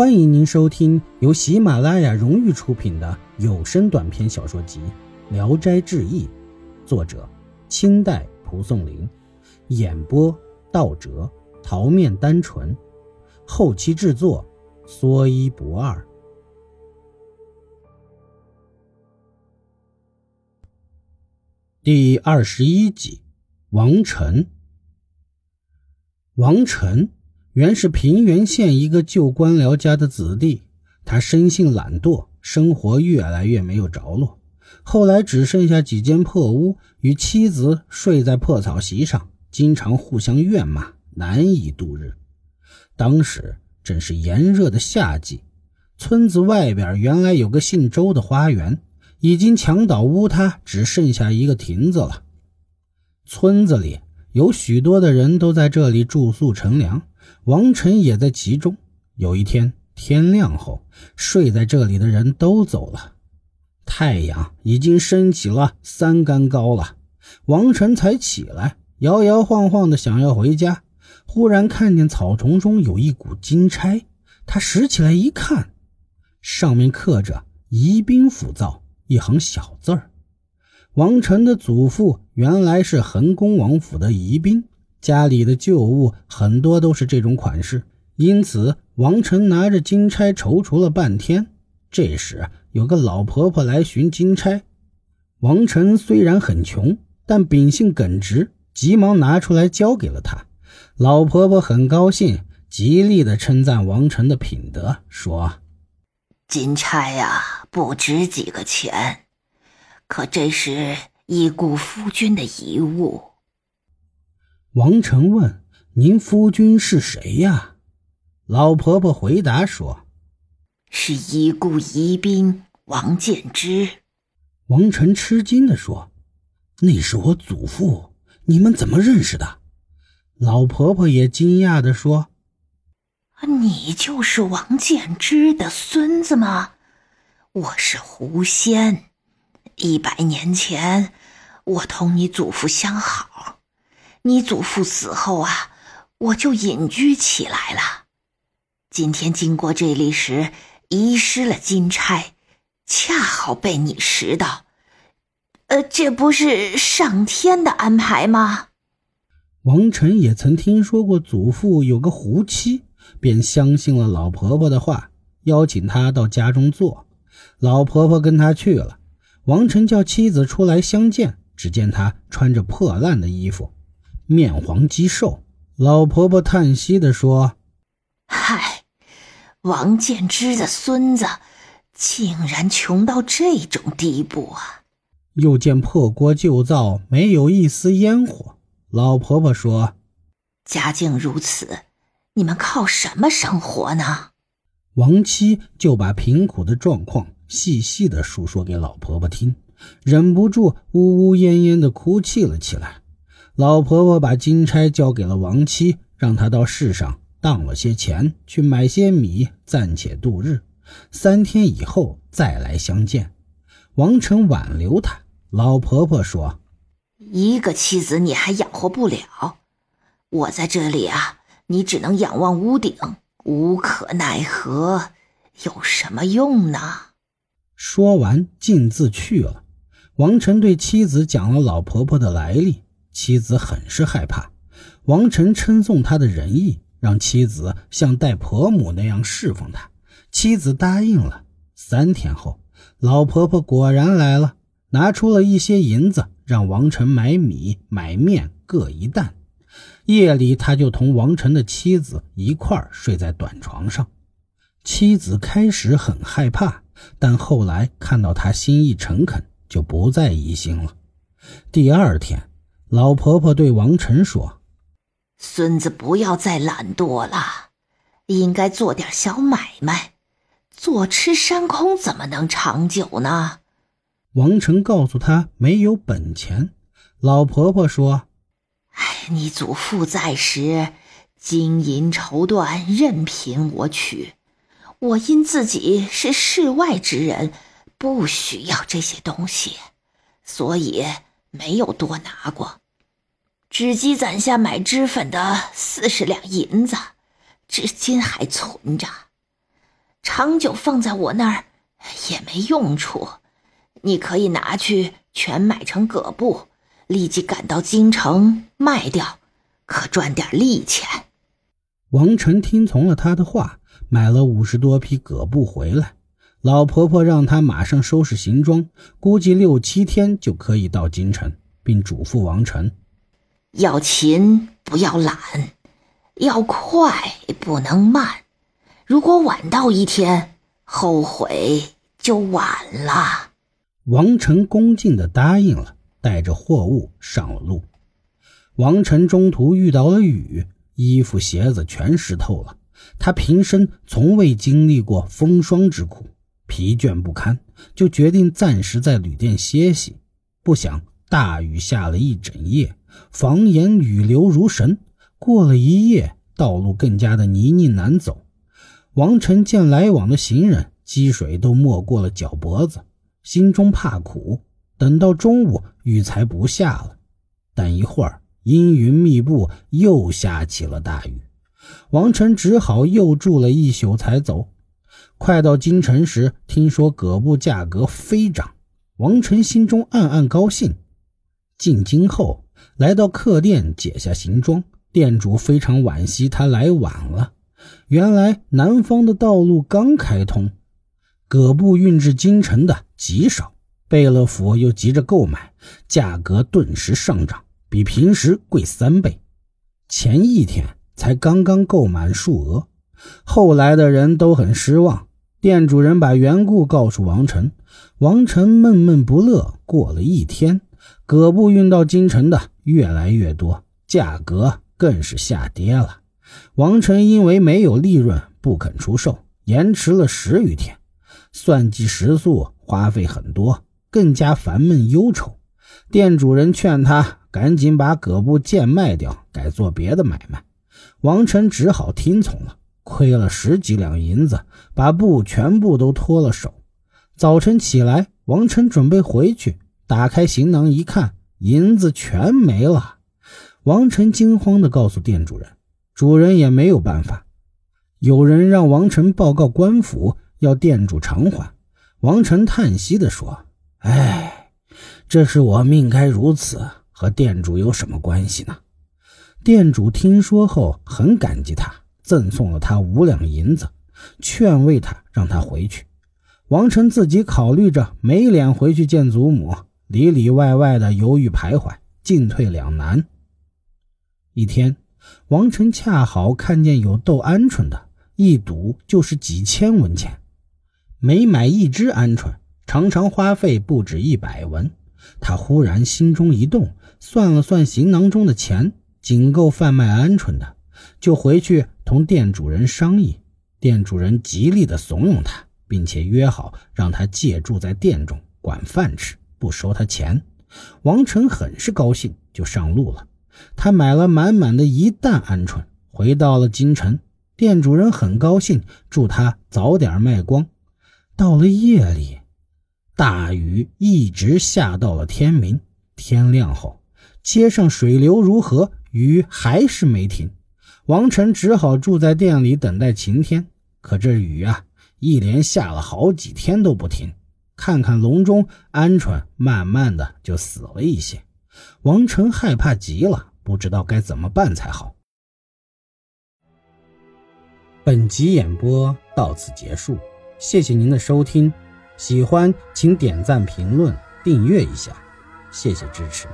欢迎您收听由喜马拉雅荣誉出品的有声短篇小说集《聊斋志异》，作者清代蒲松龄，演播道哲、桃面单纯，后期制作说一不二。第二十一集，王晨。王晨。原是平原县一个旧官僚家的子弟，他生性懒惰，生活越来越没有着落。后来只剩下几间破屋，与妻子睡在破草席上，经常互相怨骂，难以度日。当时正是炎热的夏季，村子外边原来有个姓周的花园，已经墙倒屋塌，只剩下一个亭子了。村子里有许多的人都在这里住宿乘凉。王晨也在其中。有一天天亮后，睡在这里的人都走了，太阳已经升起了三竿高了。王晨才起来，摇摇晃晃的想要回家，忽然看见草丛中有一股金钗，他拾起来一看，上面刻着“宜宾府造”一行小字儿。王晨的祖父原来是恒公王府的宜宾。家里的旧物很多都是这种款式，因此王晨拿着金钗踌躇了半天。这时有个老婆婆来寻金钗，王晨虽然很穷，但秉性耿直，急忙拿出来交给了她。老婆婆很高兴，极力的称赞王晨的品德，说：“金钗呀，不值几个钱，可这是已故夫君的遗物。”王成问：“您夫君是谁呀？”老婆婆回答说：“是已故宜宾王建之。”王成吃惊地说：“那是我祖父，你们怎么认识的？”老婆婆也惊讶地说：“你就是王建之的孙子吗？我是狐仙，一百年前，我同你祖父相好。”你祖父死后啊，我就隐居起来了。今天经过这里时，遗失了金钗，恰好被你拾到。呃，这不是上天的安排吗？王晨也曾听说过祖父有个狐妻，便相信了老婆婆的话，邀请她到家中坐。老婆婆跟他去了。王晨叫妻子出来相见，只见她穿着破烂的衣服。面黄肌瘦，老婆婆叹息地说：“嗨，王建之的孙子，竟然穷到这种地步啊！”又见破锅旧灶，没有一丝烟火。老婆婆说：“家境如此，你们靠什么生活呢？”王七就把贫苦的状况细细的述说给老婆婆听，忍不住呜呜咽咽的哭泣了起来。老婆婆把金钗交给了王七，让他到市上当了些钱，去买些米，暂且度日。三天以后再来相见。王成挽留他，老婆婆说：“一个妻子你还养活不了，我在这里啊，你只能仰望屋顶，无可奈何，有什么用呢？”说完，径自去了。王成对妻子讲了老婆婆的来历。妻子很是害怕，王晨称颂他的仁义，让妻子像待婆母那样侍奉他。妻子答应了。三天后，老婆婆果然来了，拿出了一些银子，让王晨买米、买面各一担。夜里，他就同王晨的妻子一块睡在短床上。妻子开始很害怕，但后来看到他心意诚恳，就不再疑心了。第二天。老婆婆对王晨说：“孙子不要再懒惰了，应该做点小买卖。坐吃山空怎么能长久呢？”王晨告诉他没有本钱。老婆婆说：“哎，你祖父在时，金银绸缎任凭我取。我因自己是世外之人，不需要这些东西，所以没有多拿过。”只积攒下买脂粉的四十两银子，至今还存着。长久放在我那儿也没用处。你可以拿去全买成葛布，立即赶到京城卖掉，可赚点利钱。王晨听从了他的话，买了五十多匹葛布回来。老婆婆让他马上收拾行装，估计六七天就可以到京城，并嘱咐王晨：要勤不要懒，要快不能慢。如果晚到一天，后悔就晚了。王晨恭敬地答应了，带着货物上了路。王晨中途遇到了雨。衣服鞋子全湿透了，他平生从未经历过风霜之苦，疲倦不堪，就决定暂时在旅店歇息。不想大雨下了一整夜，房檐雨流如神。过了一夜，道路更加的泥泞难走。王晨见来往的行人积水都没过了脚脖子，心中怕苦。等到中午，雨才不下了，但一会儿。阴云密布，又下起了大雨。王晨只好又住了一宿才走。快到京城时，听说葛布价格飞涨，王晨心中暗暗高兴。进京后，来到客店解下行装，店主非常惋惜他来晚了。原来南方的道路刚开通，葛布运至京城的极少，贝勒府又急着购买，价格顿时上涨。比平时贵三倍，前一天才刚刚购满数额，后来的人都很失望。店主人把缘故告诉王晨，王晨闷闷不乐。过了一天，葛布运到京城的越来越多，价格更是下跌了。王晨因为没有利润，不肯出售，延迟了十余天，算计食宿花费很多，更加烦闷忧愁。店主人劝他。赶紧把葛布贱卖掉，改做别的买卖。王晨只好听从了，亏了十几两银子，把布全部都脱了手。早晨起来，王晨准备回去，打开行囊一看，银子全没了。王晨惊慌地告诉店主人，主人也没有办法。有人让王晨报告官府，要店主偿还。王晨叹息地说：“唉，这是我命该如此。”和店主有什么关系呢？店主听说后很感激他，赠送了他五两银子，劝慰他让他回去。王晨自己考虑着没脸回去见祖母，里里外外的犹豫徘徊，进退两难。一天，王晨恰好看见有斗鹌鹑的，一赌就是几千文钱，每买一只鹌鹑，常常花费不止一百文。他忽然心中一动。算了算行囊中的钱，仅够贩卖鹌鹑的，就回去同店主人商议。店主人极力的怂恿他，并且约好让他借住在店中，管饭吃，不收他钱。王成很是高兴，就上路了。他买了满满的一担鹌鹑，回到了京城。店主人很高兴，祝他早点卖光。到了夜里，大雨一直下到了天明。天亮后。街上水流如河，雨还是没停。王晨只好住在店里等待晴天。可这雨啊，一连下了好几天都不停。看看笼中鹌鹑，慢慢的就死了一些。王晨害怕极了，不知道该怎么办才好。本集演播到此结束，谢谢您的收听。喜欢请点赞、评论、订阅一下，谢谢支持。